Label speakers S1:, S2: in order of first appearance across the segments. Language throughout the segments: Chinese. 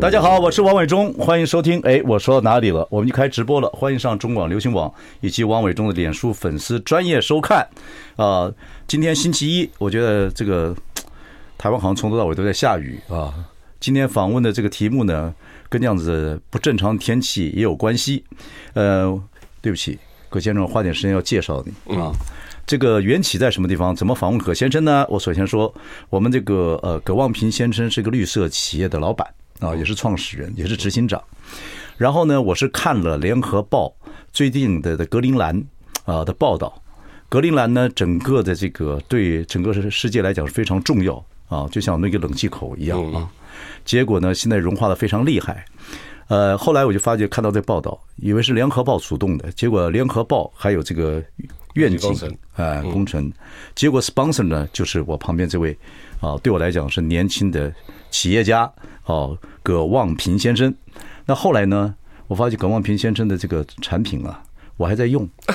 S1: 大家好，我是王伟忠，欢迎收听。哎，我说到哪里了？我们就开直播了，欢迎上中广流行网以及王伟忠的脸书粉丝专业收看。啊、呃，今天星期一，我觉得这个台湾好像从头到尾都在下雨啊。今天访问的这个题目呢，跟这样子的不正常天气也有关系。呃，对不起，葛先生，花点时间要介绍你啊。这个缘起在什么地方？怎么访问葛先生呢？我首先说，我们这个呃，葛望平先生是个绿色企业的老板。啊，也是创始人，也是执行长。然后呢，我是看了《联合报》最近的的格陵兰啊的报道。格陵兰呢，整个的这个对整个世界来讲是非常重要啊，就像那个冷气口一样啊。结果呢，现在融化的非常厉害。呃，后来我就发觉看到这报道，以为是《联合报》主动的，结果《联合报》还有这个愿景啊工程，结果 sponsor 呢就是我旁边这位啊，对我来讲是年轻的企业家。哦，葛望平先生，那后来呢？我发现葛望平先生的这个产品啊，我还在用。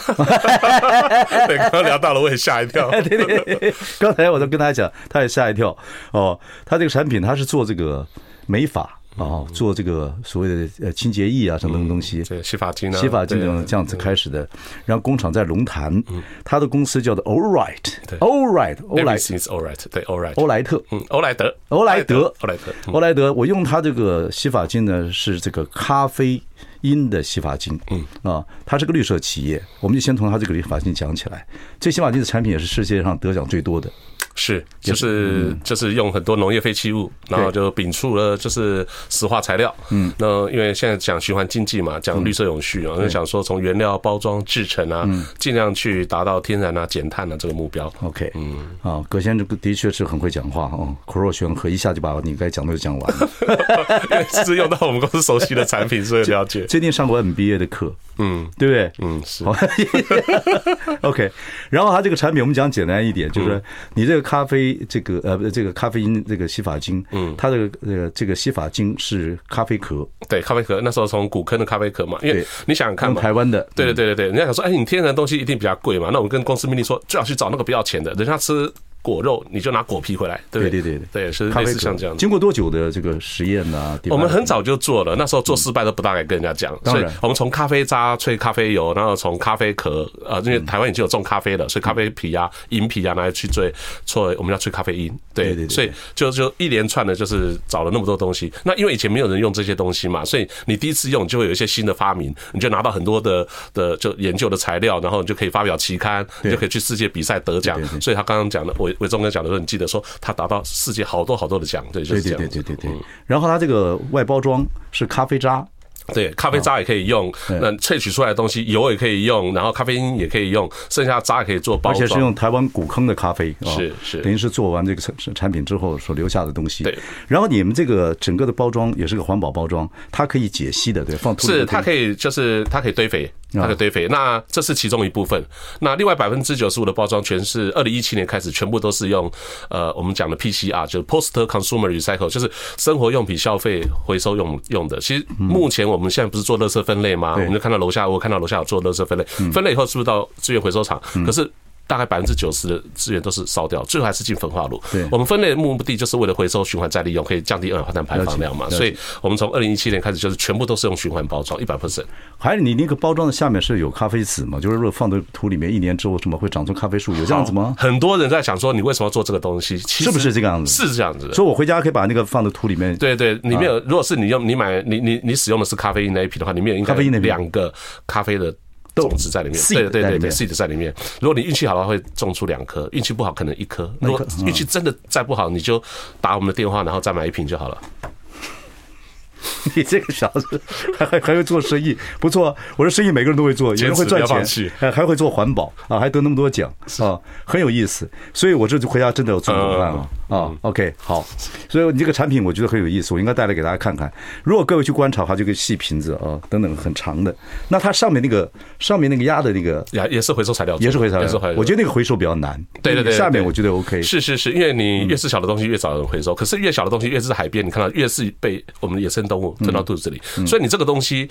S2: 对，刚刚聊到了，我也吓一跳。
S1: 对对对，刚才我都跟他讲，他也吓一跳。哦，他这个产品他是做这个美发。哦，做这个所谓的呃清洁液啊，什么东西？
S2: 对，洗发精啊，
S1: 洗发精这样子开始的。然后工厂在龙潭，他的公司叫做 All Right，All Right，欧莱
S2: ，Everything's All Right，对，All Right，
S1: 欧莱特，
S2: 嗯，欧莱德，
S1: 欧莱德，
S2: 欧莱德，
S1: 欧莱德。我用他这个洗发精呢，是这个咖啡因的洗发精，嗯啊，它是个绿色企业。我们就先从他这个洗发精讲起来。这洗发精的产品也是世界上得奖最多的。
S2: 是，就是就是用很多农业废弃物，然后就摒除了就是石化材料。嗯，那因为现在讲循环经济嘛，讲绿色永续啊，就想说从原料、包装、制成啊，尽量去达到天然啊、减碳的这个目标。
S1: OK，嗯，啊，葛先生的确是很会讲话哦，口若悬河，一下就把你该讲的都讲完了。
S2: 因为是用到我们公司熟悉的产品，所以了解。
S1: 最近上过 MBA 的课，嗯，对不对？
S2: 嗯，是。
S1: OK，然后它这个产品我们讲简单一点，就是你这个。咖啡这个呃，这个咖啡因这个洗发精，嗯，它的呃这个洗发精是咖啡壳，
S2: 对，咖啡壳，那时候从古坑的咖啡壳嘛，因为你想想看嘛，
S1: 台湾的，
S2: 对对对对对，人家想说，哎，你天然的东西一定比较贵嘛，那我们跟公司命令说，最好去找那个不要钱的，人家吃。果肉你就拿果皮回来，对对对对，是类似像这样。
S1: 经过多久的这个实验呢？
S2: 我们很早就做了，那时候做失败都不大敢跟人家讲。所以我们从咖啡渣萃咖啡油，然后从咖啡壳，呃，因为台湾已经有种咖啡了，所以咖啡皮啊、银皮啊拿来去萃，萃我们要萃咖啡因。对对，所以就就一连串的，就是找了那么多东西。那因为以前没有人用这些东西嘛，所以你第一次用就会有一些新的发明，你就拿到很多的的就研究的材料，然后你就可以发表期刊，你就可以去世界比赛得奖。所以他刚刚讲的，伟伟忠哥讲的时候，你。记得说他达到世界好多好多的奖，对，就是这样。对对对对对。
S1: 然后他这个外包装是咖啡渣。
S2: 对，咖啡渣也可以用，那萃取出来的东西油也可以用，然后咖啡因也可以用，剩下渣也可以做包装。
S1: 而且是用台湾古坑的咖啡，
S2: 是是，
S1: 等于是做完这个产产品之后所留下的东西。对，然后你们这个整个的包装也是个环保包装，它可以解析的，对，放。
S2: 是，它可以就是它可以堆肥，它的堆肥。那这是其中一部分。那另外百分之九十五的包装全是二零一七年开始全部都是用呃我们讲的 PCR，就是 Post Consumer Recycle，就是生活用品消费回收用用的。其实目前我们现在不是做乐色分类吗？我们就看到楼下，我看到楼下有做乐色分类，分类以后是不是到资源回收厂？可是。大概百分之九十的资源都是烧掉，最后还是进焚化炉。对，我们分类的目的就是为了回收、循环再利用，可以降低二氧化碳排放量嘛。所以，我们从二零一七年开始就是全部都是用循环包装，一百 percent。
S1: 还有你那个包装的下面是有咖啡籽吗？就是如果放在土里面一年之后，什么会长出咖啡树？有这样子吗？
S2: 很多人在想说，你为什么要做这个东西？
S1: 是不是这个样子？
S2: 是这样子的。
S1: 所以我回家可以把那个放在土里面。
S2: 对对，里面有。如果是你用你买你你你使用的是咖啡因那一批的话，里面有咖啡因的两个咖啡的。种子在里面，对对对对，seed 在里面。如果你运气好的话，会种出两颗；运气不好，可能一颗。如果运气真的再不好，你就打我们的电话，然后再买一瓶就好了。
S1: 你这个小子还还还会做生意，不错。我说生意每个人都会做，有人会赚钱，还还会做环保啊，还得那么多奖啊，很有意思。所以我这就回家真的要做文案了啊。OK，好。所以你这个产品我觉得很有意思，我应该带来给大家看看。如果各位去观察的话，这个细瓶子啊，等等很长的，那它上面那个上面那个压的那个
S2: 也也是回收材料，
S1: 也是回收材料。我觉得那个回收比较难。
S2: 对对对，
S1: 下面我觉得 OK。
S2: 是是是，因为你越是小的东西越早人回收，可是越小的东西越是海边，你看到越是被我们野生动物吞到肚子里。所以你这个东西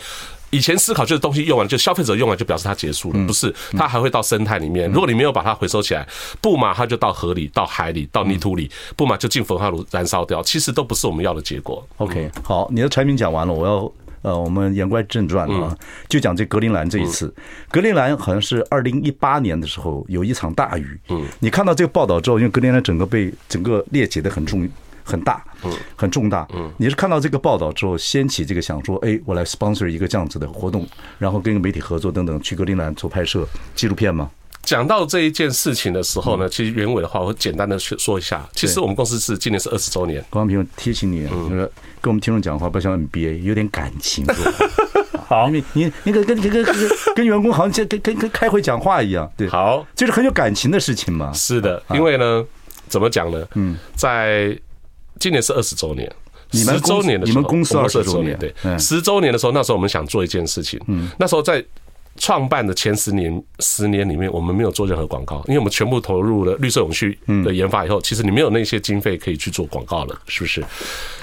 S2: 以前思考就是东西用完就消费者用完就表示它结束了，不是，它还会到生态里面。如果你没有把它回收起来，不嘛它就到河里、到海里、到泥土里，不嘛就进焚化炉燃烧掉。其实都不是我们要的结果。
S1: OK，好，你的产品讲完了，我要呃，我们言归正传了，就讲这格陵兰这一次。格陵兰好像是二零一八年的时候有一场大雨。嗯，你看到这个报道之后，因为格陵兰整个被整个裂解的很重。很大，嗯，很重大，嗯，你是看到这个报道之后，掀起这个想说，哎，我来 sponsor 一个这样子的活动，然后跟媒体合作等等，去格陵兰做拍摄纪录片吗？
S2: 讲到这一件事情的时候呢，其实原委的话，我简单的说一下。其实我们公司是今年是二十周年。
S1: 光平提醒你，就是跟我们听众讲话不像 MBA，有点感情。好，你你那个跟跟跟跟员工好像跟跟跟开会讲话一样，对，
S2: 好，
S1: 就是很有感情的事情嘛。
S2: 是的，因为呢，怎么讲呢？嗯，在。今年是二十周年，十周年的时候，
S1: 你们公司二十周年，
S2: 对，十周年的时候，那时候我们想做一件事情。嗯，那时候在创办的前十年，十年里面，我们没有做任何广告，因为我们全部投入了绿色永续的研发以后，其实你没有那些经费可以去做广告了，是不是？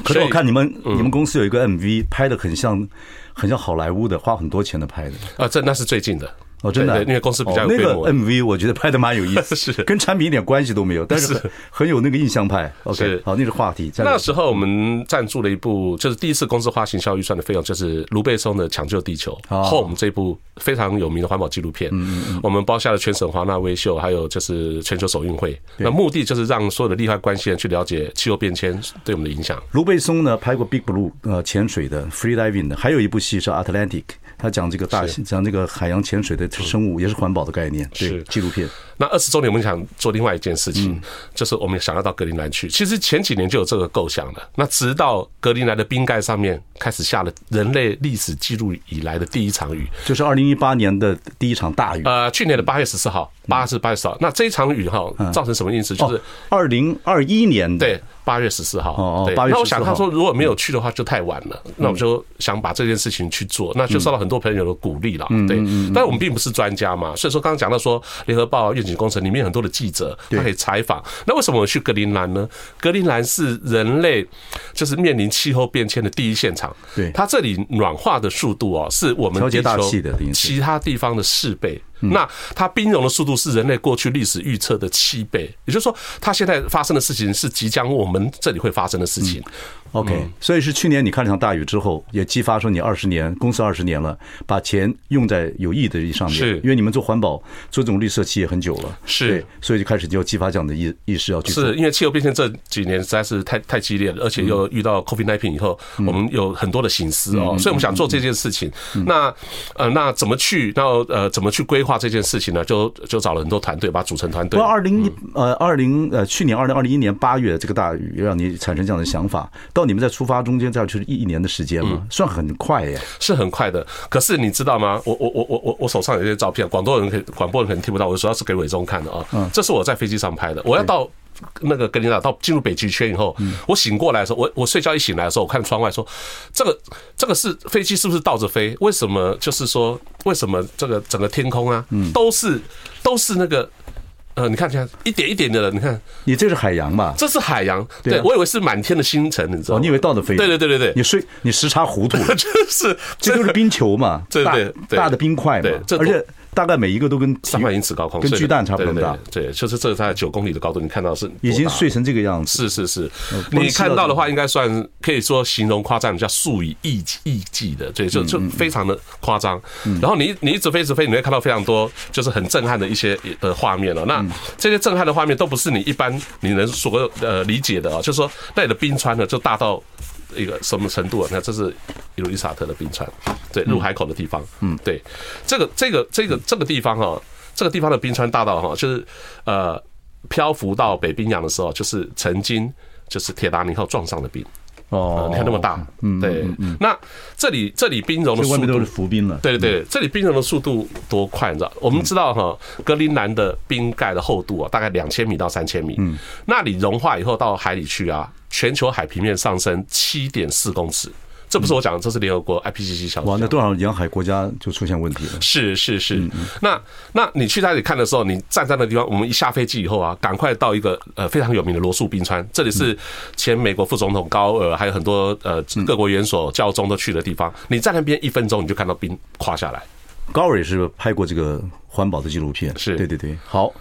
S1: 可是我看你们，你们公司有一个 MV 拍的很像，很像好莱坞的，花很多钱的拍的。
S2: 啊，这那是最近的。
S1: 哦，真的，
S2: 那个公司比较有
S1: 那个 MV，我觉得拍的蛮有意思，
S2: 是
S1: 跟产品一点关系都没有，但是很有那个印象派。OK，好，那个话题。
S2: 那时候我们赞助了一部，就是第一次公司花行销预算的费用，就是卢贝松的《抢救地球》Home 这部非常有名的环保纪录片。嗯嗯，我们包下了全省华纳微秀，还有就是全球首运会。那目的就是让所有的利害关系人去了解气候变迁对我们的影响。
S1: 卢贝松呢拍过 Big Blue 呃潜水的 Free Diving 的，还有一部戏是 Atlantic。他讲这个大型，讲这个海洋潜水的生物，也是环保的概念，对，纪录片。
S2: 那二十周年，我们想做另外一件事情，就是我们想要到格陵兰去。其实前几年就有这个构想了。那直到格陵兰的冰盖上面开始下了人类历史记录以来的第一场雨，
S1: 就是二零一八年的第一场大雨。
S2: 呃，去年的八月十四号，八是八月十四号。那这一场雨哈，造成什么意思？就是
S1: 二零二一年
S2: 对。八月十四号，哦，八月十四号。那我想他说，如果没有去的话，就太晚了。那我就想把这件事情去做，那就受到很多朋友的鼓励了。对，但是我们并不是专家嘛，所以说刚刚讲到说，联合报愿景工程里面很多的记者，他可以采访。那为什么我去格陵兰呢？格陵兰是人类就是面临气候变迁的第一现场。对，它这里暖化的速度哦，是我们地球其他地方的四倍。那它冰融的速度是人类过去历史预测的七倍，也就是说，它现在发生的事情是即将我们这里会发生的事情。
S1: OK，所以是去年你看了场大雨之后，也激发出你二十年公司二十年了，把钱用在有意义的上面。是，因为你们做环保、做这种绿色企业很久了，是，所以就开始就激发这样的意意识要去做。
S2: 是因为气候变迁这几年实在是太太激烈了，而且又遇到 COVID-19 以后，我们有很多的醒思哦，所以我们想做这件事情。那呃，那怎么去？然后呃，怎么去规划这件事情呢？就就找了很多团队，把它组成团队。
S1: 二零一呃二零呃去年二零二零一年八月这个大雨，让你产生这样的想法。到你们在出发中间，这样就是一一年的时间嘛，算很快耶，
S2: 是很快的。可是你知道吗？我我我我我我手上有一些照片，广东人可以广播人可能听不到，我主要是给伟忠看的啊。嗯，这是我在飞机上拍的。我要到那个格林纳，到进入北极圈以后，我醒过来的时候，我我睡觉一醒来的时候，我看窗外说，这个这个是飞机是不是倒着飞？为什么？就是说，为什么这个整个天空啊，都是都是那个。呃，你看，看一点一点的，你看，
S1: 你这是海洋吧？
S2: 这是海洋，对，我以为是满天的星辰，你知道吗？
S1: 你以为倒着飞？
S2: 对对对对对，
S1: 你睡，你时差糊涂了，
S2: 就是
S1: 这都是冰球嘛，
S2: 对对对，
S1: 大的冰块嘛，而且。大概每一个都跟
S2: 三万英尺高空，
S1: 跟巨蛋差不多大。
S2: 对，就是这在九公里的高度，你看到是
S1: 已经碎成这个样子。
S2: 是是是，你看到的话，应该算可以说形容夸张，叫数以亿亿计的，对，就就非常的夸张。然后你你一直飞一直飞，你会看到非常多就是很震撼的一些的画面了。那这些震撼的画面都不是你一般你能所呃理解的啊，就是说那里的冰川呢就大到。一个什么程度啊？你看，这是伊鲁伊萨特的冰川，对，入海口的地方。嗯，对，这个这个这个这个地方哈，这个地方的冰川大到哈，就是呃，漂浮到北冰洋的时候，就是曾经就是铁达尼号撞上的冰。哦，你看那么大，嗯，对，那这里这里冰融的速度，外面都是
S1: 浮冰了。
S2: 对对对，这里冰融的速度多快，你知道？我们知道哈，格陵兰的冰盖的厚度啊，大概两千米到三千米。嗯，那里融化以后到海里去啊。全球海平面上升七点四公尺。这不是我讲的，这是联合国 IPCC 小组。
S1: 哇，那多少沿海国家就出现问题了？
S2: 是是是。那那你去那里看的时候，你站在那地方，我们一下飞机以后啊，赶快到一个呃非常有名的罗素冰川，这里是前美国副总统高尔，还有很多呃各国元首、教宗都去的地方。你在那边一分钟，你就看到冰垮下来。
S1: 高尔也是拍过这个环保的纪录片，
S2: 是
S1: 对对对。好，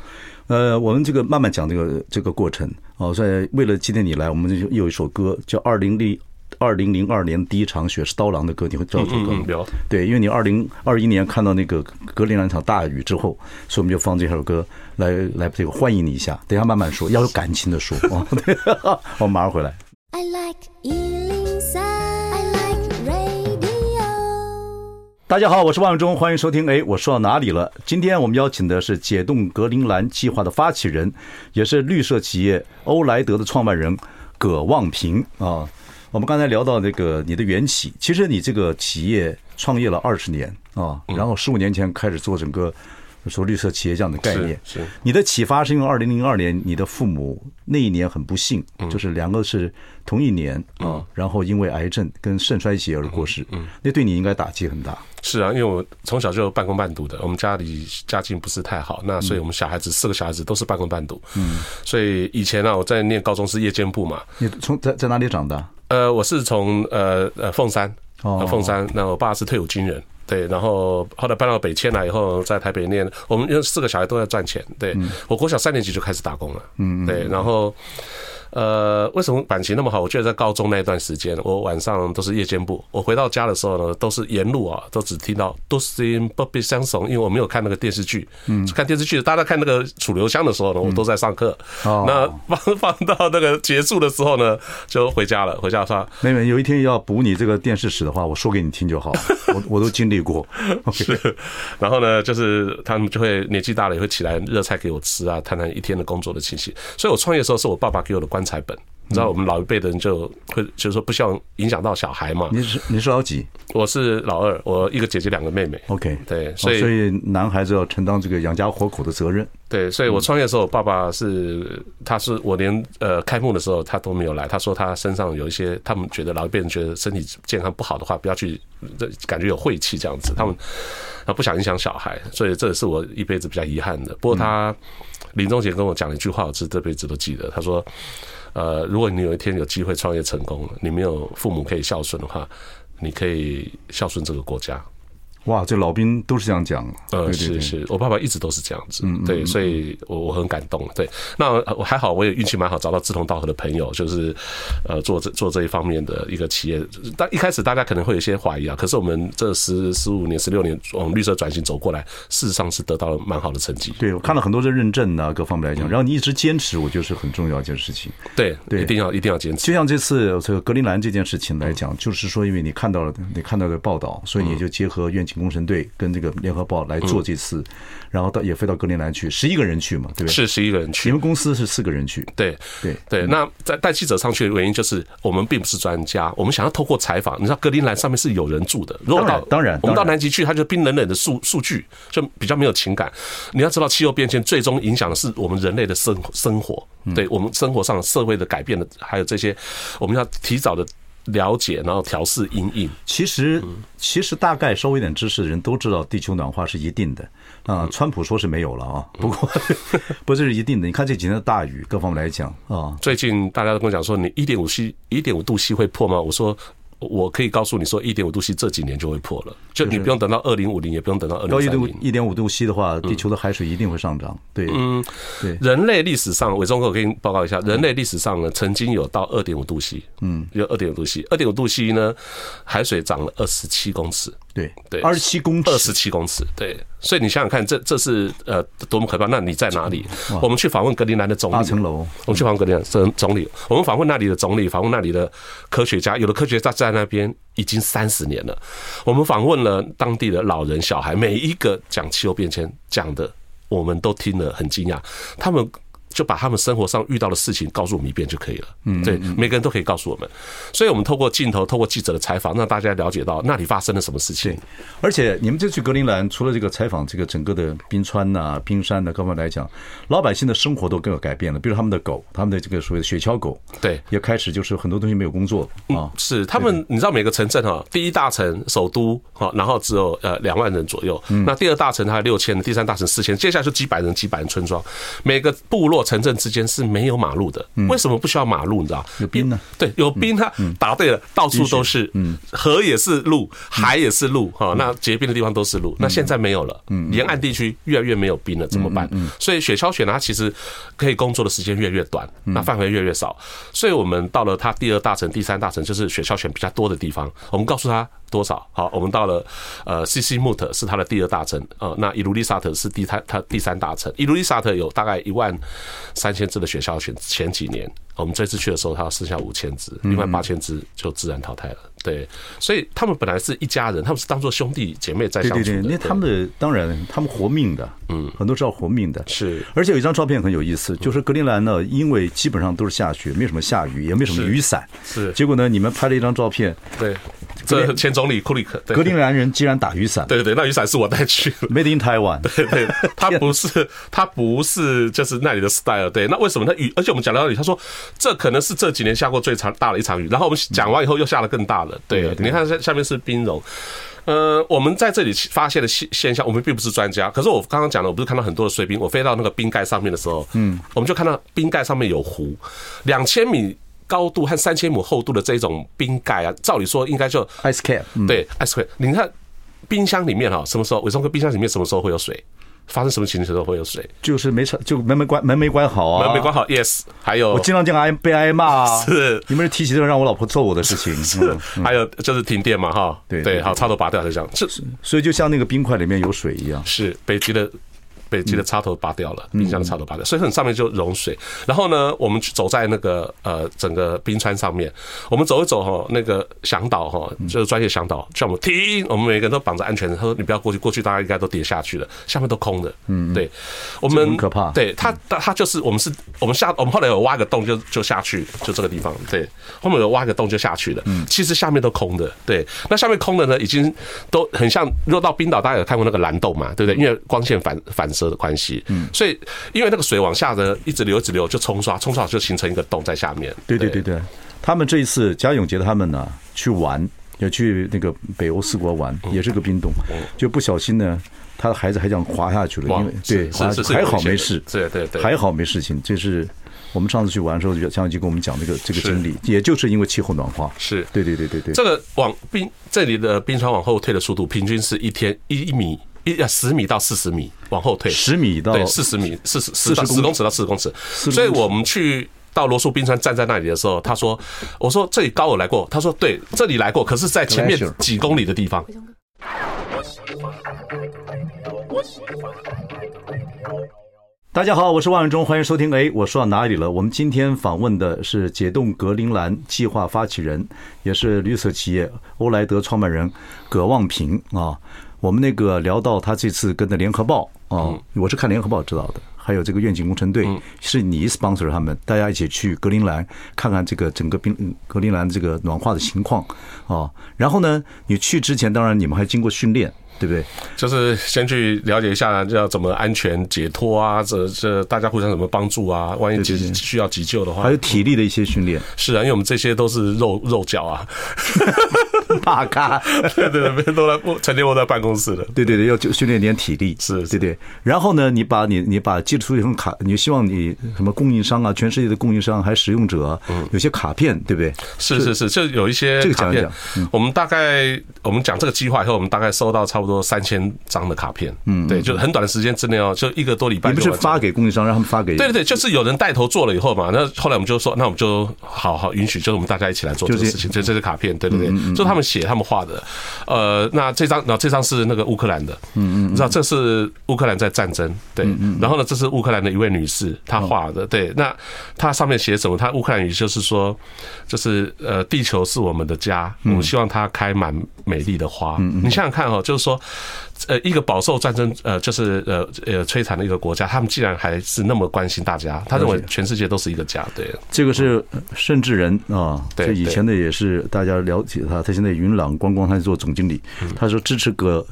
S1: 呃，我们这个慢慢讲这个这个过程哦。所以为了纪念你来，我们就有一首歌叫《二零零》。二零零二年第一场雪是刀郎的歌，你会知道这首歌。对，因为你二零二一年看到那个格陵兰那场大雨之后，所以我们就放这首歌来来这个欢迎你一下。等一下慢慢说，要有感情的说。我马上回来。I like 103, I like radio。大家好，我是王伟忠，欢迎收听。哎，我说到哪里了？今天我们邀请的是解冻格陵兰计划的发起人，也是绿色企业欧莱德的创办人葛望平啊。我们刚才聊到那个你的缘起，其实你这个企业创业了二十年啊，然后十五年前开始做整个说绿色企业这样的概念。
S2: 是，
S1: 你的启发是因为二零零二年你的父母那一年很不幸，就是两个是同一年啊，然后因为癌症跟肾衰竭而过世。嗯，那对你应该打击很大。
S2: 是啊，因为我从小就半工半读的，我们家里家境不是太好，那所以我们小孩子四个小孩子都是半工半读。嗯，所以以前呢，我在念高中是夜间部嘛。
S1: 你从在在哪里长大？
S2: 呃，我是从呃呃凤山，凤山，那我爸是退伍军人，对，然后后来搬到北迁来以后，在台北念，我们因为四个小孩都在赚钱，对，我国小三年级就开始打工了，嗯，对，然后。呃，为什么感情那么好？我觉得在高中那一段时间，我晚上都是夜间部。我回到家的时候呢，都是沿路啊，都只听到都是音不必相送，因为我没有看那个电视剧。嗯，看电视剧，大家看那个楚留香的时候呢，我都在上课。哦，那放 放到那个结束的时候呢，就回家了。回家说，
S1: 妹妹，有一天要补你这个电视史的话，我说给你听就好。我我都经历过。
S2: 是，然后呢，就是他们就会年纪大了也会起来热菜给我吃啊，谈谈一天的工作的情形。所以我创业的时候是我爸爸给我的关材本，你知道我们老一辈的人就会就是说不希望影响到小孩嘛。
S1: 你是你是老几？
S2: 我是老二，我一个姐姐两个妹妹。
S1: OK，
S2: 对，所以
S1: 所以男孩子要承担这个养家活口的责任。
S2: 对，所以我创业的时候，爸爸是他是我连呃开幕的时候他都没有来。他说他身上有一些，他们觉得老一辈人觉得身体健康不好的话，不要去，这感觉有晦气这样子。他们他不想影响小孩，所以这也是我一辈子比较遗憾的。不过他临终前跟我讲了一句话，我是这辈子都记得。他说。呃，如果你有一天有机会创业成功了，你没有父母可以孝顺的话，你可以孝顺这个国家。
S1: 哇，这老兵都是这样讲。
S2: 呃，是是，我爸爸一直都是这样子。嗯，对，所以我我很感动。对，那我还好，我也运气蛮好，找到志同道合的朋友，就是呃做这做这一方面的一个企业。但一开始大家可能会有一些怀疑啊，可是我们这十十五年、十六年往绿色转型走过来，事实上是得到了蛮好的成绩。
S1: 对，我看了很多的认证啊，各方面来讲，然后你一直坚持，我觉得是很重要一件事情。
S2: 对对，一定要一定要坚持。
S1: 就像这次这个格陵兰这件事情来讲，就是说，因为你看到了你看到的报道，所以你就结合愿景工程队跟这个联合报来做这次，然后到也飞到格陵兰去，十一个人去嘛，对不对？
S2: 是十一个人去。
S1: 你们公司是四个人去。
S2: 对对对。那在带记者上去的原因就是，我们并不是专家，我们想要透过采访。你知道格陵兰上面是有人住的，如果到
S1: 当然，
S2: 我们到南极去，它就冰冷冷的数数据，就比较没有情感。你要知道，气候变迁最终影响的是我们人类的生生活，对我们生活上社会的改变的，还有这些，我们要提早的。了解，然后调试阴影。
S1: 其实，其实大概稍微有点知识的人都知道，地球暖化是一定的啊。川普说是没有了啊，不过 不是一定的。你看这几天的大雨，各方面来讲啊，
S2: 最近大家都跟我讲说，你一点五 C、一点五度 C 会破吗？我说。我可以告诉你说，一点五度 C 这几年就会破了，就你不用等到二零五零，也不用等到二零三零。
S1: 高一点五度 C 的话，地球的海水一定会上涨。对，嗯，对。
S2: 人类历史上，伟忠哥，我给你报告一下，人类历史上呢，曾经有到二点五度 C，嗯，有二点五度 C，二点五度 C 呢，海水涨了二十七公尺。
S1: 对对，二十七公尺，
S2: 二十七公尺，对。所以你想想看，这这是呃多么可怕？那你在哪里？我们去访问格陵兰的总理，
S1: 八层楼。
S2: 我们去访问格陵兰总总理，我们访问那里的总理，访问那里的科学家，有的科学家在那边已经三十年了。我们访问了当地的老人、小孩，每一个讲气候变迁讲的，我们都听了很惊讶。他们就把他们生活上遇到的事情告诉我们一遍就可以了。嗯，对，每个人都可以告诉我们。所以，我们透过镜头，透过记者的采访，让大家了解到那里发生了什么事情。
S1: 而且，你们这去格陵兰，除了这个采访这个整个的 冰川呐、冰山呐，各方面来讲，老百姓的生活都更有改变了。比如他们的狗，他们的这个所谓的雪橇狗，
S2: 对，
S1: 也开始就是很多东西没有工作啊。
S2: 是他们，你知道每个城镇哈，第一大城首都哈，然后只有呃两万人左右。那第二大城它有六千，第三大城四千，接下来就几百人、几百人村庄，每个部落城镇之间是。没有马路的，为什么不需要马路？你知道？
S1: 有冰呢？
S2: 对，有冰，它答对了，到处都是，嗯，河也是路，海也是路，哈，那结冰的地方都是路。那现在没有了，嗯，沿岸地区越来越没有冰了，怎么办？所以雪橇犬呢，它其实可以工作的时间越来越短，那范围越来越少。所以我们到了它第二大城、第三大城，就是雪橇犬比较多的地方，我们告诉他。多少？好，我们到了，呃，西西木特是它的第二大城，呃，那伊鲁利萨特是第它它第三大城。伊鲁利萨特有大概一万三千只的雪橇犬，前几年我们这次去的时候，它剩下五千只，另外八千只就自然淘汰了。对，所以他们本来是一家人，他们是当做兄弟姐妹在相处的。
S1: 对对对，那他们的当然，他们活命的，嗯，很多是要活命的。
S2: 是，
S1: 而且有一张照片很有意思，就是格陵兰呢，因为基本上都是下雪，没什么下雨，也没什么雨伞。
S2: 是，
S1: 结果呢，你们拍了一张照片，
S2: 对。这前总理库里克，
S1: 格陵兰人竟然打雨伞，
S2: 对对对，那雨伞是我带去的，
S1: Made in Taiwan，
S2: 对对，他不是他不是就是那里的 style，对，那为什么他雨？而且我们讲到那里，他说这可能是这几年下过最长大的一场雨，然后我们讲完以后又下了更大了，对，你看下下面是冰融，呃，我们在这里发现的现现象，我们并不是专家，可是我刚刚讲了，我不是看到很多的碎冰，我飞到那个冰盖上面的时候，嗯，我们就看到冰盖上面有湖，两千米。高度和三千亩厚度的这种冰盖啊，照理说应该就
S1: ice cap，
S2: 对 ice cap。你看冰箱里面哈，什么时候？伟忠哥，冰箱里面什么时候会有水？发生什么情形的时候会有水？
S1: 就是没关，就门没关，门没关好啊，
S2: 门没关好。Yes，还有
S1: 我经常这样挨被挨骂啊。
S2: 是，
S1: 你们是提起这个让我老婆揍我的事情。
S2: 是，还有就是停电嘛，哈，对对，好，插头拔掉就这样。是，
S1: 所以就像那个冰块里面有水一样。
S2: 是，北极的。北极的插头拔掉了，冰箱的插头拔掉，所以很上面就融水。然后呢，我们走在那个呃整个冰川上面，我们走一走哈，那个向导哈，就是专业向导叫我们停，我们每个人都绑着安全带，他说你不要过去，过去大家应该都跌下去了，下面都空的。嗯，对，我们
S1: 很可怕。
S2: 对他，他就是我们是我们下，我们后来有挖个洞就就下去，就这个地方。对，后面有挖个洞就下去了。嗯，其实下面都空的。对，那下面空的呢，已经都很像。如果到冰岛，大家有看过那个蓝洞嘛？对不对？因为光线反反。的关系，嗯，所以因为那个水往下的一直流，一直流，就冲刷，冲刷就形成一个洞在下面。
S1: 对对对对，他们这一次贾永杰他们呢去玩，也去那个北欧四国玩，也是个冰洞，就不小心呢，他的孩子还想滑下去了，因为对，还好没事，
S2: 对对对，
S1: 还好没事情。这是我们上次去玩的时候，贾永杰跟我们讲这个这个真理，也就是因为气候暖化。
S2: 是。
S1: 对对对对对，
S2: 这个往冰这里的冰川往后退的速度，平均是一天一米。一十米到四十米往后退，
S1: 十米到
S2: 对四十米，四十四十公尺到四十公尺。所以我们去到罗素冰川站在那里的时候，他说：“我说这里高我来过。”他说：“对，这里来过，可是在前面几公里的地方。”
S1: 大家好，我是王伟忠，欢迎收听。哎，我说到哪里了？我们今天访问的是解冻格陵兰计划发起人，也是绿色企业欧莱德创办人葛望平啊。我们那个聊到他这次跟的联合报啊，我是看联合报知道的，还有这个愿景工程队，是你 sponsor 他们，大家一起去格陵兰看看这个整个冰格陵兰这个暖化的情况啊。然后呢，你去之前，当然你们还经过训练。对不对？
S2: 就是先去了解一下，要怎么安全解脱啊？这这大家互相怎么帮助啊？万一急需要急救的话，
S1: 还有体力的一些训练。
S2: 是啊，因为我们这些都是肉肉脚啊，
S1: 大咖。
S2: 对 对对，都在成天窝在办公室的。
S1: 对对对，要就训练点体力。
S2: 是，
S1: 对对。然后呢，你把你你把寄出一份卡，你希望你什么供应商啊，全世界的供应商还有使用者，有些卡片，对不对？
S2: 是是是，就有一些这个卡片。我们大概我们讲这个计划以后，我们大概收到差不多。多三千张的卡片，嗯，对，就很短的时间之内哦，就一个多礼拜。
S1: 你不是发给供应商，让他们发给？
S2: 对对对，就是有人带头做了以后嘛，那后来我们就说，那我们就好好允许，就是我们大家一起来做这个事情。就这些卡片，对对对，就他们写、他们画的。呃，那这张，那这张是那个乌克兰的，嗯嗯，你知道这是乌克兰在战争，对，然后呢，这是乌克兰的一位女士她画的，对，那她上面写什么？她乌克兰语就是说，就是呃，地球是我们的家，我们希望它开满美丽的花。你想想看哦，就是说。呃一个饱受战争呃就是呃呃摧残的一个国家，他们竟然还是那么关心大家，他认为全世界都是一个家。对，
S1: 这个是甚至人啊，
S2: 对
S1: 以前的也是大家了解他，他现在云朗观光他做总经理，他说支持格。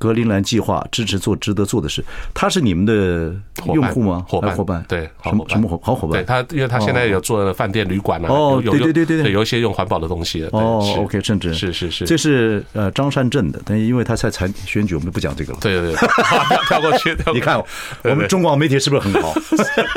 S1: 格陵兰计划支持做值得做的事，他是你们的用户吗？
S2: 伙伴，
S1: 伙伴，
S2: 对，
S1: 什么什么好伙伴？
S2: 对他，因为他现在有做饭店、旅馆啊，
S1: 哦，对对对对
S2: 对，有一些用环保的东西。
S1: 哦，OK，甚至
S2: 是是是，
S1: 这是呃张善政的，但因为他在参选举，我们不讲这个了。
S2: 对对对，跳过去。
S1: 你看我们中广媒体是不是很好？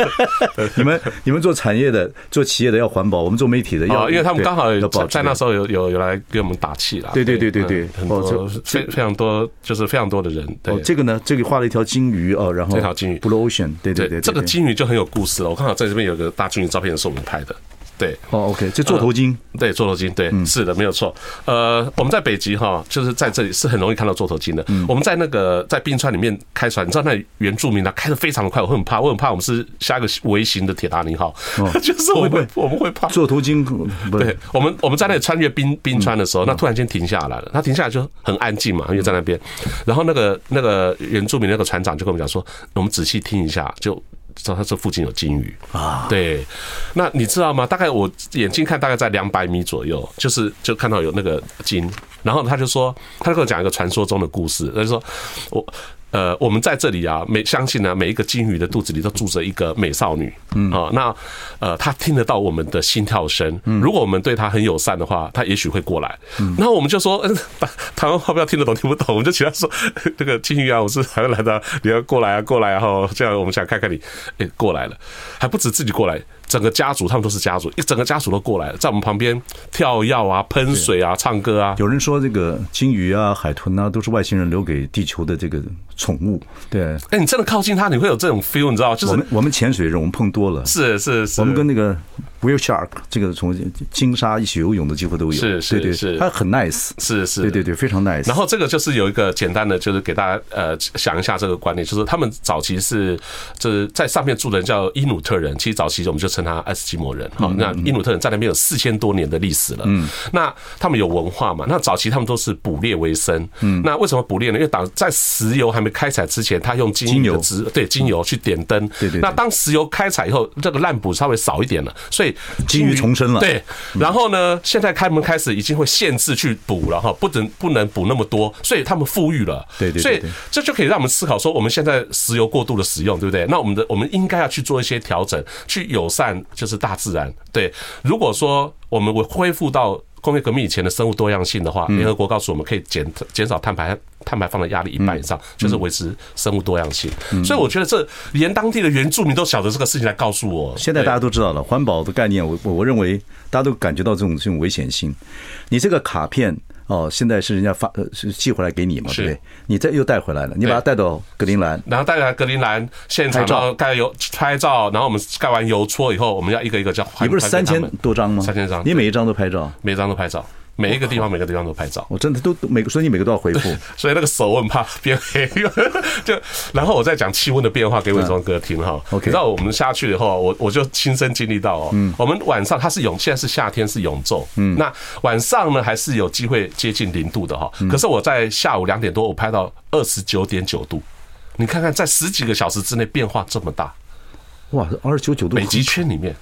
S1: 你们你们做产业的、做企业的要环保，我们做媒体的要，
S2: 因为他们刚好在那时候有有有来给我们打气了。
S1: 对对对对对，
S2: 很多非非常多，就是非常多的人。对。
S1: 哦，这个呢，这里画了一条金鱼哦，然后
S2: 这条金鱼
S1: ，Blue Ocean，对对对，
S2: 这个金鱼就很有故事了。我看好在这边有个大金鱼照片是我们拍的。对，
S1: 哦，OK，就座头鲸，
S2: 对，座头鲸，对，是的，没有错。呃，我们在北极哈，就是在这里是很容易看到座头鲸的。我们在那个在冰川里面开船，你知道那原住民他开的非常的快，我很怕，我很怕我们是下一个微型的铁达尼号，就是我们我们会怕
S1: 座头鲸。
S2: 对，我们我们在那里穿越冰冰川的时候，那突然间停下来了，他停下来就很安静嘛，因为在那边。然后那个那个原住民那个船长就跟我们讲说，我们仔细听一下，就。知道他这附近有金鱼啊？对，那你知道吗？大概我眼睛看大概在两百米左右，就是就看到有那个金，然后他就说，他就跟我讲一个传说中的故事，他就说我。呃，我们在这里啊，每相信呢，每一个金鱼的肚子里都住着一个美少女，嗯啊，那呃，他听得到我们的心跳声，如果我们对他很友善的话，他也许会过来。然后我们就说，嗯，台湾话不要听得懂听不懂，我们就请他说，这个金鱼啊，我是台湾来的，你要过来啊，过来，然后这样我们想看看你，哎，过来了，还不止自己过来。整个家族，他们都是家族，一整个家族都过来了，在我们旁边跳跃啊、喷水啊、唱歌啊。
S1: 有人说，这个鲸鱼啊、海豚啊，都是外星人留给地球的这个宠物。对，
S2: 哎，你真的靠近它，你会有这种 feel，你知道？就是
S1: 我们我们潜水人，我们碰多了，
S2: 是是是，
S1: 我们跟那个 whale shark 这个从金鲨一起游泳的机会都有。
S2: 是是是，
S1: 它很 nice，
S2: 是是，
S1: 对对对，非常 nice。
S2: 然后这个就是有一个简单的，就是给大家呃想一下这个观念，就是他们早期是就是在上面住的人叫伊努特人，其实早期我们就称他爱斯基摩人。好，那因努特人在那边有四千多年的历史了。嗯，那他们有文化嘛？那早期他们都是捕猎为生。嗯，那为什么捕猎呢？因为当在石油还没开采之前，他用金油对金油去点灯。对对。那当石油开采以后，这个滥捕稍微少一点了，所以
S1: 金鱼重生了。
S2: 对。然后呢，现在开门开始已经会限制去捕了哈，不能不能捕那么多，所以他们富裕了。对对。所以这就可以让我们思考说，我们现在石油过度的使用，对不对？那我们的我们应该要去做一些调整，去友善就是大自然。对，如果说我们恢复到工业革命以前的生物多样性的话，联合国告诉我们可以减减少碳排碳排放的压力一半以上，就是维持生物多样性。所以我觉得这连当地的原住民都晓得这个事情来告诉我。现
S1: 在大家都知道了环保的概念，我我我认为大家都感觉到这种这种危险性。你这个卡片。哦，现在是人家发呃是寄回来给你嘛，对不对？你再又带回来了，你把它带到格陵兰，
S2: 然后带来格陵兰现场盖油拍照，然后我们盖完油戳以后，我们要一个一个叫。
S1: 你不是三千多张吗？
S2: 三千张，
S1: 你每一张都拍照，
S2: 每一张都拍照。每一个地方，每个地方都拍照，
S1: 我真的都每个，所以你每个都要回复，
S2: 所以那个手我很怕变黑，就然后我再讲气温的变化给伟忠哥听哈。OK，你知道我们下去以后，我我就亲身经历到哦，嗯，我们晚上它是永，现在是夏天是永昼，嗯，那晚上呢还是有机会接近零度的哈，可是我在下午两点多我拍到二十九点九度，你看看在十几个小时之内变化这么大，
S1: 哇，二十九九度，
S2: 北极圈里面。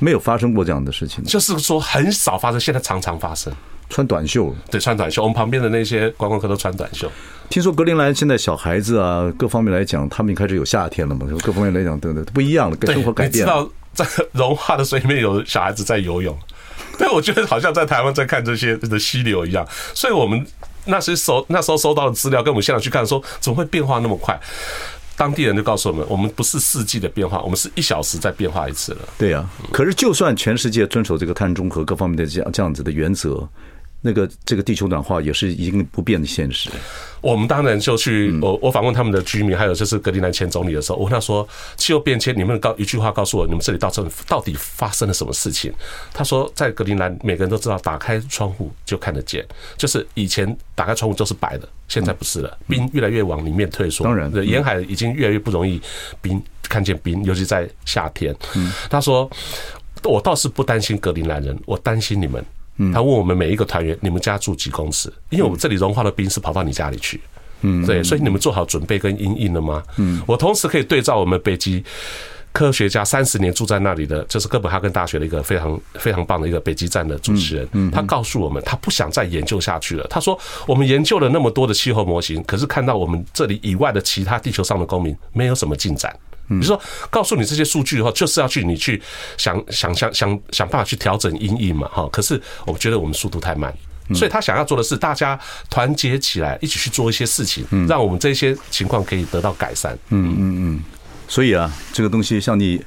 S1: 没有发生过这样的事情，
S2: 就是说很少发生，现在常常发生。
S1: 穿短袖，
S2: 对，穿短袖。我们旁边的那些观光客都穿短袖。
S1: 听说格陵兰现在小孩子啊，各方面来讲，他们开始有夏天了嘛？各方面来讲，对对，不一样了，跟生活改变了。
S2: 你知道，在融化的水里面有小孩子在游泳，对，我觉得好像在台湾在看这些的溪流一样。所以我们那时收那时候收到的资料，跟我们现场去看，说怎么会变化那么快？当地人就告诉我们，我们不是四季的变化，我们是一小时再变化一次了。
S1: 对呀，可是就算全世界遵守这个碳中和各方面的这样这样子的原则，那个这个地球暖化也是一个不变的现实。
S2: 我们当然就去，我我访问他们的居民，还有就是格陵兰前总理的时候，我问他说：气候变迁，你们告一句话告诉我，你们这里到这到底发生了什么事情？他说，在格陵兰，每个人都知道，打开窗户就看得见，就是以前打开窗户就是白的，现在不是了，冰越来越往里面退缩。当然，沿海已经越来越不容易冰看见冰，尤其在夏天。他说，我倒是不担心格陵兰人，我担心你们。他问我们每一个团员，你们家住几公尺？因为我们这里融化的冰是跑到你家里去。嗯，对，所以你们做好准备跟阴影了吗？嗯，我同时可以对照我们北极。科学家三十年住在那里的，就是哥本哈根大学的一个非常非常棒的一个北极站的主持人，他告诉我们，他不想再研究下去了。他说，我们研究了那么多的气候模型，可是看到我们这里以外的其他地球上的公民没有什么进展。比如说，告诉你这些数据以后，就是要去你去想想想想想办法去调整阴影嘛，哈。可是我觉得我们速度太慢，所以他想要做的是大家团结起来，一起去做一些事情，让我们这些情况可以得到改善。
S1: 嗯嗯嗯。所以啊，这个东西像你，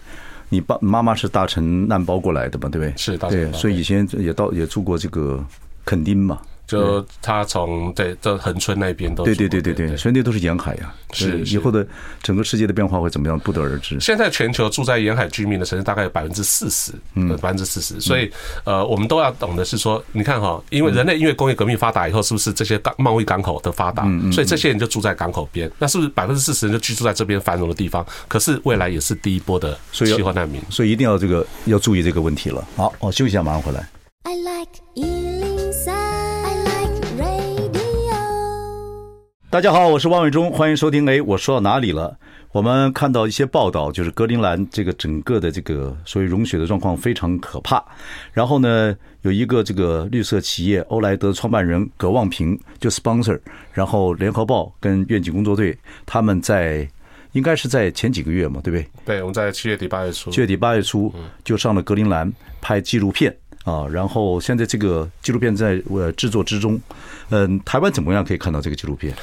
S1: 你爸妈妈是大城难包过来的嘛，对不对？
S2: 是，对，
S1: 所以以前也到也住过这个垦丁嘛。
S2: 就他从对这恒春那边都
S1: 对对对对对，所以那都是沿海呀。是以后的整个世界的变化会怎么样，不得而知。
S2: 现在全球住在沿海居民的城市大概有百分之四十，嗯，百分之四十。所以呃，我们都要懂的是说，你看哈，因为人类因为工业革命发达以后，是不是这些港贸易港口的发达，所以这些人就住在港口边，那是不是百分之四十人就居住在这边繁荣的地方？可是未来也是第一波的气候难民，
S1: 所以一定要这个要注意这个问题了。好，我休息一下，马上回来。I like 大家好，我是汪伟忠，欢迎收听。哎，我说到哪里了？我们看到一些报道，就是格陵兰这个整个的这个所谓融雪的状况非常可怕。然后呢，有一个这个绿色企业欧莱德创办人葛望平就 sponsor，然后联合报跟愿景工作队他们在应该是在前几个月嘛，对不对？
S2: 对，我们在七月底八月初，
S1: 七月底八月初就上了格陵兰拍纪录片。啊，然后现在这个纪录片在呃制作之中，嗯，台湾怎么样可以看到这个纪录片？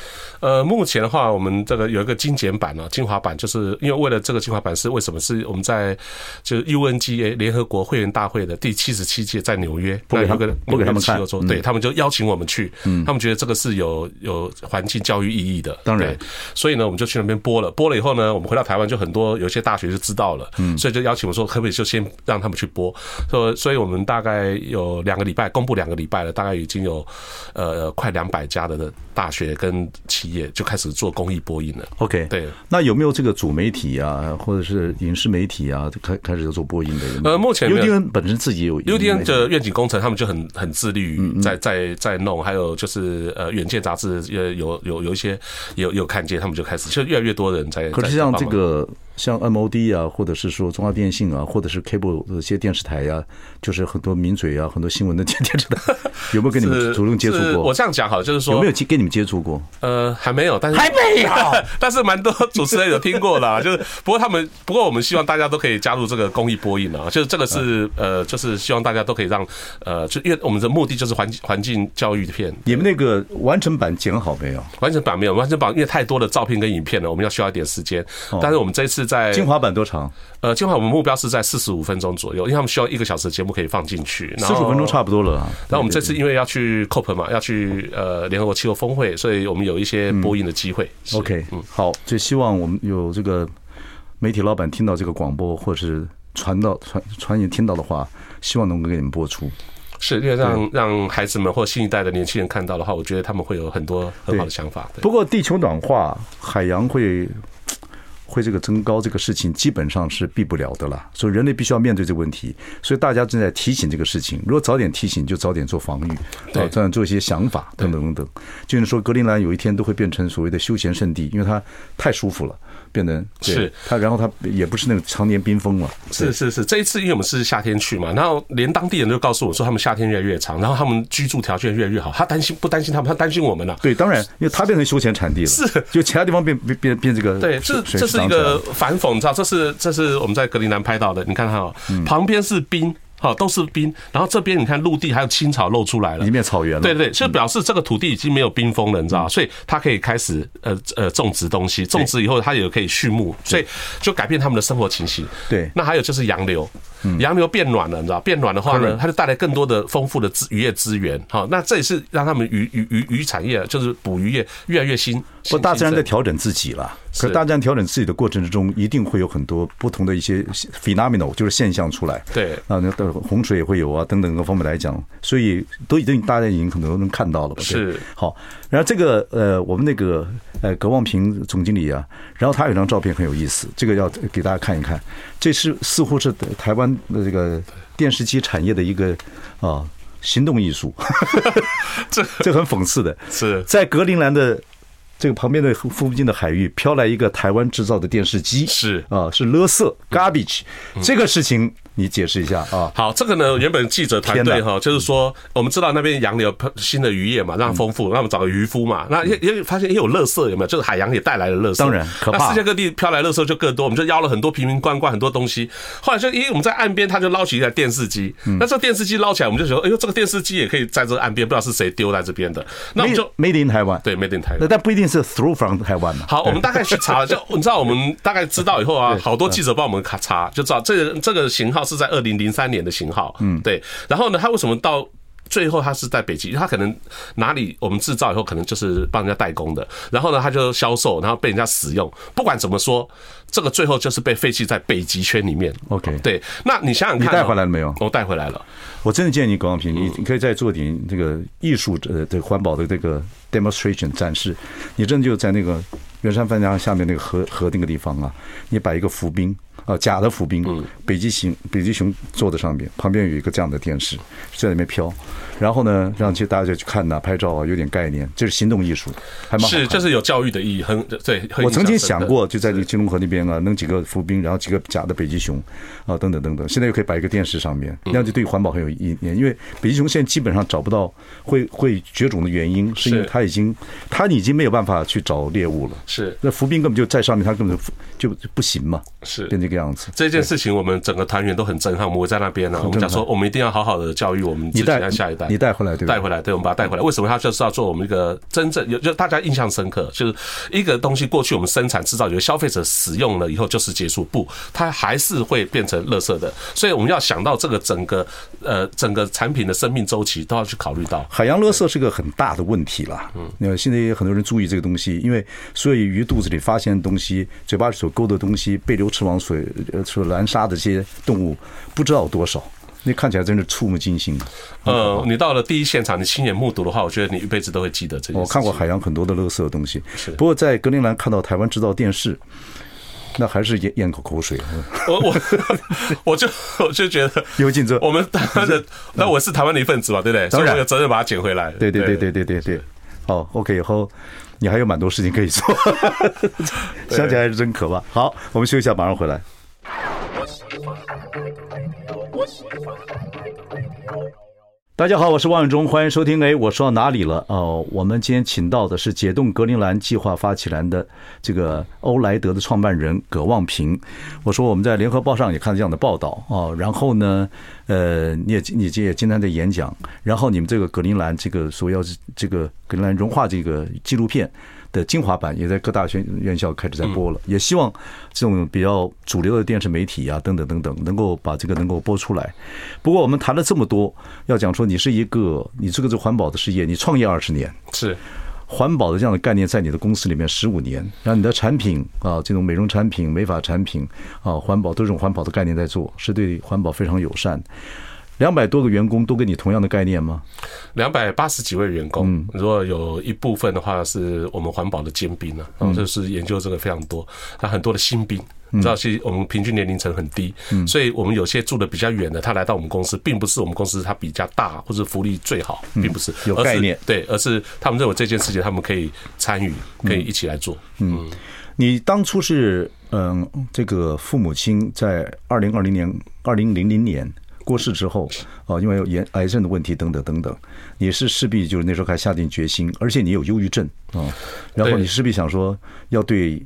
S2: 呃，目前的话，我们这个有一个精简版呢，精华版，就是因为为了这个精华版是为什么？是我们在就是 UNGA 联合国会员大会的第七十七届在纽约，
S1: 不给他们，不给他们看，
S2: 对他们就邀请我们去，他们觉得这个是有有环境教育意义的，
S1: 当然，
S2: 所以呢，我们就去那边播了，播了以后呢，我们回到台湾就很多有些大学就知道了，嗯，所以就邀请我说，可不可以就先让他们去播？说，所以我们大概。大概有两个礼拜，公布两个礼拜了，大概已经有呃快两百家的大学跟企业就开始做公益播音了。
S1: OK，对，那有没有这个主媒体啊，或者是影视媒体啊，开开始要做播音的？
S2: 呃，目前
S1: UDN 本身自己有
S2: UDN 的愿景工程，他们就很很致力于在在在弄，还有就是呃远见杂志也有有有一些有有看见，他们就开始就越来越多人在。
S1: 可是像这个。像 MOD 啊，或者是说中华电信啊，或者是 Cable 这些电视台呀、啊，就是很多名嘴啊，很多新闻的电电视台，有没有跟你们主动接触过？
S2: 我这样讲好，就是说有
S1: 没有跟你们接触过？
S2: 呃，还没有，但是
S1: 还没有，
S2: 但是蛮多主持人有听过的，就是不过他们不过我们希望大家都可以加入这个公益播映啊，就是这个是呃，就是希望大家都可以让呃，就因为我们的目的就是环环境教育片。
S1: 你们那个完整版剪好没有？
S2: 完整版没有，完整版因为太多的照片跟影片了，我们要需要一点时间。但是我们这一次在
S1: 精华版多长？
S2: 呃，精华我们目标是在四十五分钟左右，因为他们需要一个小时的节目可以放进去。
S1: 四十五分钟差不多了。
S2: 那我们这次因为要去 COP 嘛，要去呃联合国气候峰会，所以我们有一些播音的机会。
S1: OK，嗯，好，就希望我们有这个媒体老板听到这个广播，或者是传到传传言听到的话，希望能够给你们播出。
S2: 是，因为让让孩子们或新一代的年轻人看到的话，我觉得他们会有很多很好的想法。
S1: 不过，地球暖化，海洋会。会这个增高这个事情基本上是避不了的了，所以人类必须要面对这个问题。所以大家正在提醒这个事情，如果早点提醒，就早点做防御，对，早点做一些想法等等等等。就是说，格陵兰有一天都会变成所谓的休闲胜地，因为它太舒服了。变得是他，然后他也不是那个常年冰封了。
S2: 是是是，这一次因为我们是夏天去嘛，然后连当地人都告诉我说，他们夏天越来越长，然后他们居住条件越来越好。他担心不担心他们？他担心我们呢？
S1: 对，当然，因为他变成休闲产地了。
S2: 是，
S1: 就其他地方变变变变这个。
S2: 对，这这是一个反讽，你知道？这是这是我们在格陵兰拍到的。你看哈，旁边是冰。好，都是冰，然后这边你看陆地还有青草露出来了，
S1: 一面草原了。
S2: 对对，就表示这个土地已经没有冰封了，你知道，所以它可以开始呃呃种植东西，种植以后它也可以畜牧，所以就改变他们的生活情形。
S1: 对，
S2: 那还有就是洋流。洋流变暖了，你知道？变暖的话呢，它就带来更多的丰富的资渔业资源。好，那这也是让他们渔渔渔渔产业，就是捕鱼业越来越新。
S1: 不，大自然在调整自己了。可大自然调整自己的过程之中，一定会有很多不同的一些 phenomenal，就是现象出来。
S2: 对
S1: 啊，那洪水也会有啊，等等各方面来讲，所以都已经大家已经可能都能看到了。
S2: 是
S1: 好，然后这个呃，我们那个呃，葛望平总经理啊，然后他有张照片很有意思，这个要给大家看一看。这是似乎是台湾的这个电视机产业的一个啊行动艺术，这这很讽刺的。
S2: 是。
S1: 在格陵兰的这个旁边的附近的海域飘来一个台湾制造的电视机，
S2: 是。
S1: 啊，是勒色 garbage，这个事情。你解释一下啊？
S2: 好，这个呢，原本记者团队哈，就是说，我们知道那边洋流新的渔业嘛，让它丰富，那我们找个渔夫嘛。那也也发现也有垃圾，有没有？就是海洋也带来了垃圾。
S1: 当然，可怕。
S2: 那世界各地飘来垃圾就更多，我们就邀了很多瓶瓶罐罐很多东西。后来就因为我们在岸边，他就捞起一台电视机。那这电视机捞起来，我们就觉得，哎呦，这个电视机也可以在这个岸边，不知道是谁丢在这边的。那我们就
S1: Made in 台湾，
S2: 对，Made in 台湾。
S1: 那但不一定是 Through from 台湾嘛。
S2: 好，我们大概去查了，就你知道，我们大概知道以后啊，好多记者帮我们卡查，就知道这个这个型号是在二零零三。年的型号，嗯，对。然后呢，他为什么到最后他是在北极？他可能哪里我们制造以后，可能就是帮人家代工的。然后呢，他就销售，然后被人家使用。不管怎么说，这个最后就是被废弃在北极圈里面。
S1: OK，
S2: 对。那你想想看，
S1: 你带回来了没有？
S2: 我带回来了。
S1: 我真的建议你，广平，你你可以再做点这个艺术呃，这个环保的这个 demonstration 展示。你真的就在那个圆山饭店下面那个河河那个地方啊，你摆一个浮冰。啊，假的浮冰，北极熊，北极熊坐在上面，旁边有一个这样的电视在里面飘，然后呢，让其实大家就去看呐，拍照啊，有点概念，这是行动艺术，还蛮好。
S2: 是，这是有教育的意义，很对。
S1: 我曾经想过，就在那个金龙河那边啊，弄几个浮冰，然后几个假的北极熊啊，等等等等。现在又可以摆一个电视上面，那样就对环保很有意义。因为北极熊现在基本上找不到会会绝种的原因，是因为它已经它已经没有办法去找猎物了。
S2: 是，
S1: 那浮冰根本就在上面，它根本就就不行嘛。
S2: 是，
S1: 变这个样子。
S2: 这件事情我们整个团员都很震撼，我们在那边呢，我们讲说我们一定要好好的教育我们自己的下一代。
S1: 你带回来对吧？
S2: 带回来，对，我们把它带回来。为什么他就是要做我们一个真正有，就大家印象深刻，就是一个东西过去我们生产制造，有消费者使用了以后就是结束，不，它还是会变成垃圾的。所以我们要想到这个整个呃整个产品的生命周期都要去考虑到。
S1: 海洋垃圾是个很大的问题了。嗯，那现在也有很多人注意这个东西，因为所以鱼肚子里发现的东西，嘴巴里所勾的东西，被流池网水呃所拦杀的这些动物，不知道有多少。那看起来真是触目惊心。
S2: 呃，你到了第一现场，你亲眼目睹的话，我觉得你一辈子都会记得这些。
S1: 我看过海洋很多的垃圾的东西，不过在格陵兰看到台湾制造电视，那还是咽咽口口水。
S2: 我我 我就我就觉得
S1: 有竞争。
S2: 我们台湾的，那我是台湾的一份子嘛，对不对？当然有责任把它捡回来。
S1: 对对对对对对对。好，OK，以后你还有蛮多事情可以做，想起来还是真可怕。好，我们休息一下，马上回来。大家好，我是王永忠，欢迎收听。哎，我说到哪里了？哦，我们今天请到的是解冻格陵兰计划发起人的这个欧莱德的创办人葛望平。我说我们在联合报上也看到这样的报道哦。然后呢，呃，你也你也经常在演讲。然后你们这个格陵兰这个所要这个格陵兰融化这个纪录片。的精华版也在各大学院校开始在播了，也希望这种比较主流的电视媒体啊，等等等等，能够把这个能够播出来。不过我们谈了这么多，要讲说你是一个，你这个是环保的事业，你创业二十年，
S2: 是
S1: 环保的这样的概念在你的公司里面十五年，然后你的产品啊，这种美容产品、美发产品啊，环保都是这种环保的概念在做，是对环保非常友善。两百多个员工都跟你同样的概念吗？
S2: 两百八十几位员工，如果有一部分的话是我们环保的尖兵呢，就是研究这个非常多。他很多的新兵，你知道，其实我们平均年龄层很低，所以我们有些住的比较远的，他来到我们公司，并不是我们公司他比较大或者福利最好，并不是
S1: 有概念，
S2: 对，而是他们认为这件事情他们可以参与，可以一起来做。
S1: 嗯，你当初是嗯，这个父母亲在二零二零年、二零零零年。过世之后，啊，因为有癌癌症的问题等等等等，你是势必就是那时候开始下定决心，而且你有忧郁症啊，然后你势必想说要对。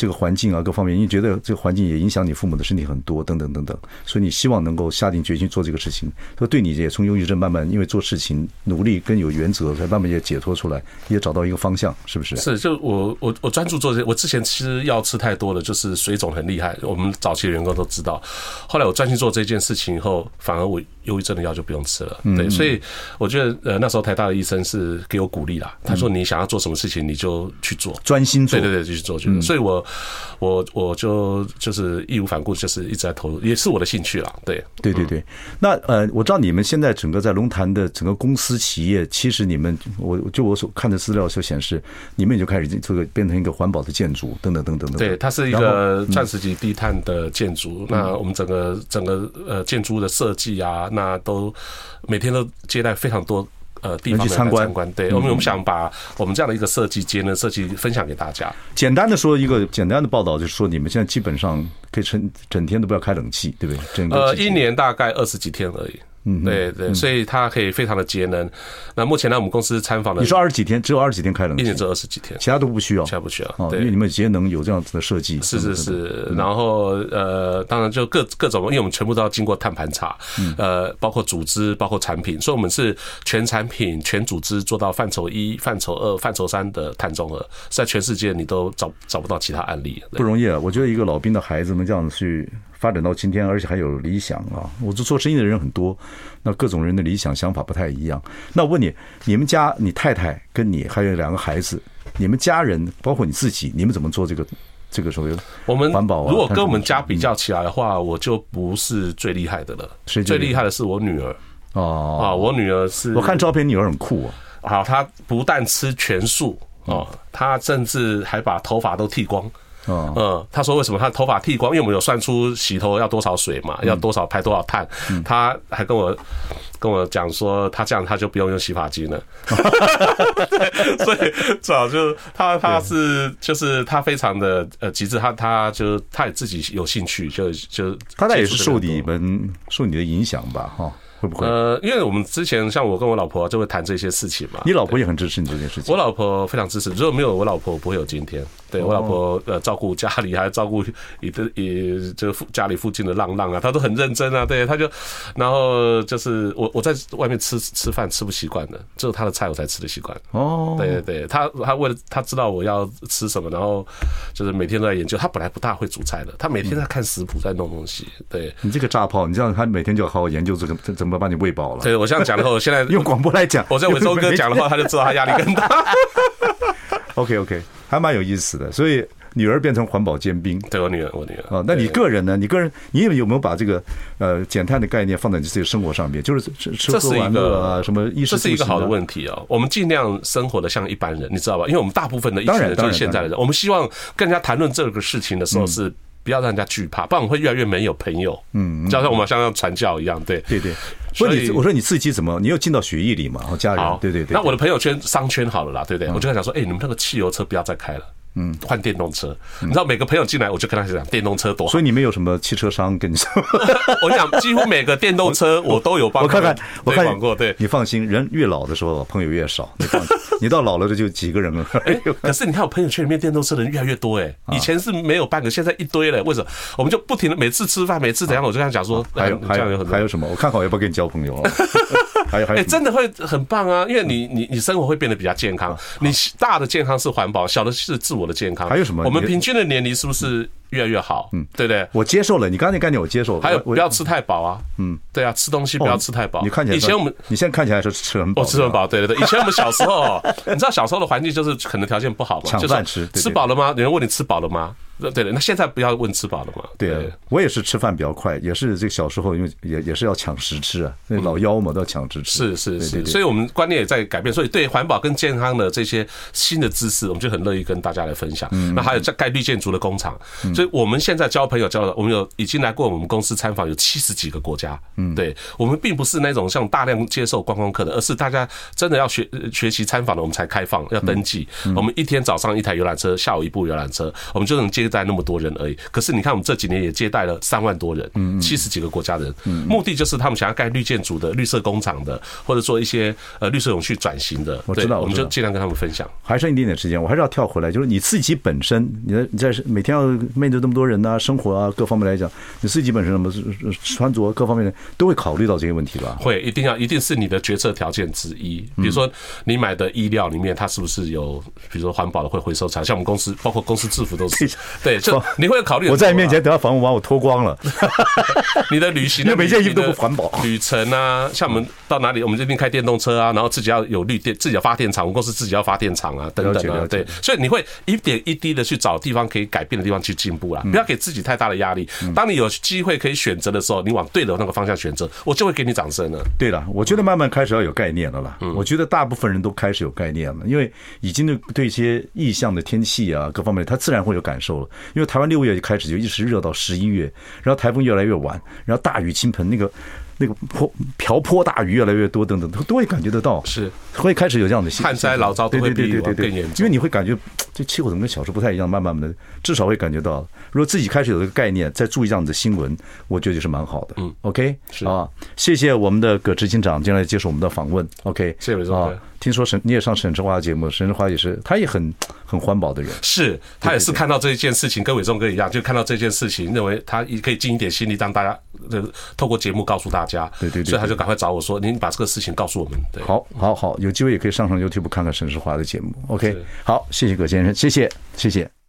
S1: 这个环境啊，各方面，因为觉得这个环境也影响你父母的身体很多，等等等等，所以你希望能够下定决心做这个事情。说对你也从忧郁症慢慢，因为做事情努力跟有原则，才慢慢也解脱出来，也找到一个方向，是不是？
S2: 是，就我我我专注做这些。我之前吃药吃太多了，就是水肿很厉害。我们早期的员工都知道。后来我专心做这件事情以后，反而我忧郁症的药就不用吃了。对，所以我觉得呃那时候台大的医生是给我鼓励啦。他说你想要做什么事情你就去做，专心做。对对对，就去做。就是，所以我。我我就就是义无反顾，就是一直在投入，也是我的兴趣了。对，
S1: 对对对。那呃，我知道你们现在整个在龙潭的整个公司企业，其实你们我就我所看的资料就显示，你们已经开始这个变成一个环保的建筑，等等等等等。
S2: 对，它是一个钻石级低碳的建筑。那我们整个整个呃建筑的设计啊，那都每天都接待非常多。呃地方
S1: 参观。
S2: 参观，对，我们我们想把我们这样的一个设计节能设计分享给大家。
S1: 简单的说一个简单的报道，就是说你们现在基本上可以整整天都不要开冷气，对不对？整个
S2: 呃，一年大概二十几天而已。嗯，对对，所以它可以非常的节能。那目前呢，我们公司参访的，
S1: 你说二十几天，只有二十几天开冷气，
S2: 一年只有二十几天，
S1: 其他都不需要，
S2: 其他不需要。
S1: 哦，因为你们节能有这样子的设计。
S2: 是是是，然后呃，当然就各各种，因为我们全部都要经过碳盘查，呃，包括组织，包括产品，所以我们是全产品、全组织做到范畴一、范畴二、范畴三的碳中和，在全世界你都找找不到其他案例，
S1: 不容易啊！我觉得一个老兵的孩子能这样子去。发展到今天，而且还有理想啊！我做做生意的人很多，那各种人的理想想法不太一样。那我问你，你们家你太太跟你还有两个孩子，你们家人包括你自己，你们怎么做这个这个所谓
S2: 我们
S1: 环保？
S2: 如果跟我们家比较起来的话，我就不是最厉害的了。最厉害的是我女儿
S1: 哦
S2: 啊，我女儿是，
S1: 我看照片，女儿很酷啊。
S2: 好，她不但吃全素哦，她甚至还把头发都剃光。嗯，他说为什么他头发剃光？因为我们有算出洗头要多少水嘛，要多少排多少碳。他还跟我跟我讲说，他这样他就不用用洗发精了。所以早就他他是就是他非常的呃极致，他他就他也自己有兴趣，就就
S1: 他那也是受你们受你的影响吧，哈。会不会？
S2: 呃，因为我们之前像我跟我老婆就会谈这些事情嘛。
S1: 你老婆也很支持你这件事情。
S2: 我老婆非常支持，如果没有我老婆，不会有今天。对我老婆呃，照顾家里，还照顾你的也这个附家里附近的浪浪啊，她都很认真啊。对，她就然后就是我我在外面吃吃饭吃不习惯的，只有她的菜我才吃得习惯。哦，对对对，她她为了她知道我要吃什么，然后就是每天都在研究。她本来不大会煮菜的，她每天在看食谱，在弄东西。对
S1: 你这个炸炮，你这样她每天就要好好研究这个怎么把你喂饱了。
S2: 对我这样讲的话，我现在
S1: 用广播来讲，
S2: 我在伟忠哥讲的话，他就知道他压力更大。
S1: OK OK，还蛮有意思的。所以女儿变成环保尖兵，
S2: 对我女儿，我女儿
S1: 啊。那你个人呢？你个人，你有没有把这个呃减碳的概念放在你自己生活上面？就是吃喝玩乐啊，什么意识？
S2: 这是一个好的问题啊。我们尽量生活的像一般人，你知道吧？因为我们大部分的一群人就是现在的人，我们希望跟人家谈论这个事情的时候是。不要让人家惧怕，不然我们会越来越没有朋友。嗯，就像我们像要传教一样，对
S1: 对对。所以我说你自己怎么，你又进到血液里嘛？然后家人，对对对。
S2: 那我的朋友圈商圈好了啦，对不对？我就在想说，哎，你们那个汽油车不要再开了。嗯，换电动车，你知道每个朋友进来，我就跟他讲电动车多好。
S1: 所以你们有什么汽车商跟你说？
S2: 我讲几乎每个电动车 我都有帮。
S1: 我看看，我看
S2: 过。对，
S1: 你放心，人越老的时候朋友越少。你放心，你到老了这就几个人了。
S2: 哎，可是你看我朋友圈里面电动车的人越来越多哎，以前是没有半个，现在一堆了。为什么？我们就不停的每次吃饭，每次怎样，我就跟他讲说，
S1: 还有还有还有什么？我看好要不要跟你交朋友？还有还有，
S2: 哎，真的会很棒啊！因为你你你生活会变得比较健康。你大的健康是环保，小的是自我的健康。
S1: 还有什么？
S2: 我们平均的年龄是不是越来越好？嗯，对不对？
S1: 我接受了你刚才概念，我接受了。
S2: 还有不要吃太饱啊，嗯，对啊，吃东西不要吃太饱。
S1: 你看起来
S2: 以前我们，
S1: 你现在看起来是吃很饱，
S2: 我吃很饱。对对对，以前我们小时候，你知道小时候的环境就是可能条件不好嘛，
S1: 抢饭吃，
S2: 吃饱了吗？有人问你吃饱了吗？对的，那现在不要问吃饱了吗？
S1: 对啊，我也是吃饭比较快，也是这个小时候因为也也是要抢食吃啊，那老妖嘛都要抢食吃。
S2: 是是是，所以我们观念也在改变，所以对环保跟健康的这些新的知识，我们就很乐意跟大家来分享。那还有在盖绿建筑的工厂，所以我们现在交朋友交的，我们有已经来过我们公司参访有七十几个国家。嗯，对，我们并不是那种像大量接受观光客的，而是大家真的要学学习参访的，我们才开放要登记。我们一天早上一台游览车，下午一部游览车，我们就能接待那么多人而已。可是你看，我们这几年也接待了三万多人，七十几个国家的人，目的就是他们想要盖绿建筑的、绿色工厂的，或者说一些呃绿色永续转型的。
S1: 我知道，
S2: 我们就尽量跟他们分享。
S1: 还剩一点点时间，我还是要跳回来，就是你自己本身，你在你在每天要面对那么多人啊，生活啊各方面来讲，你自己本身什么穿着各方面的都会考虑到这些问题吧？
S2: 会，一定要，一定是你的决策条件之一。比如说，你买的衣料里面，它是不是有，比如说环保的会回收材？像我们公司，包括公司制服都是。对，就你会考虑。
S1: 我在你面前等下房屋把，我脱光了。
S2: 你的旅行，
S1: 因为每件衣服都不环保。
S2: 旅程啊，像我们到哪里，我们这边开电动车啊，然后自己要有绿电，自己要发电厂，我们公司自己要发电厂啊，等等啊，对。所以你会一点一滴的去找地方可以改变的地方去进步啦，不要给自己太大的压力。当你有机会可以选择的时候，你往对的那个方向选择，我就会给你掌声了。
S1: 对了，我觉得慢慢开始要有概念了啦。我觉得大部分人都开始有概念了，因为已经对对一些异象的天气啊各方面，他自然会有感受了。因为台湾六月就开始就一直热到十一月，然后台风越来越晚，然后大雨倾盆，那个。那个泼瓢泼大雨越来越多等等，都都会感觉得到，
S2: 是
S1: 会开始有这样的
S2: 旱灾劳灾都会比以往更严重，
S1: 因为你会感觉这气候怎么跟小时候不太一样，慢慢的至少会感觉到，如果自己开始有这个概念，再注意这样的新闻，我觉得就是蛮好的。嗯，OK，
S2: 是
S1: 啊，谢谢我们的葛执行长进来接受我们的访问。OK，
S2: 谢谢伟忠哥。
S1: 听说沈你也上沈志华的节目，沈志华也是，他也很很环保的人。
S2: 是他也是看到这一件事情，跟伟忠哥一样，就看到这件事情，认为他也可以尽一点心力，让大家呃透过节目告诉大家。
S1: 对对对，
S2: 所以他就赶快找我说：“您把这个事情告诉我们。”对，
S1: 好，好，好，有机会也可以上上 YouTube 看看沈志华的节目。OK，好，谢谢葛先生，谢谢，谢谢。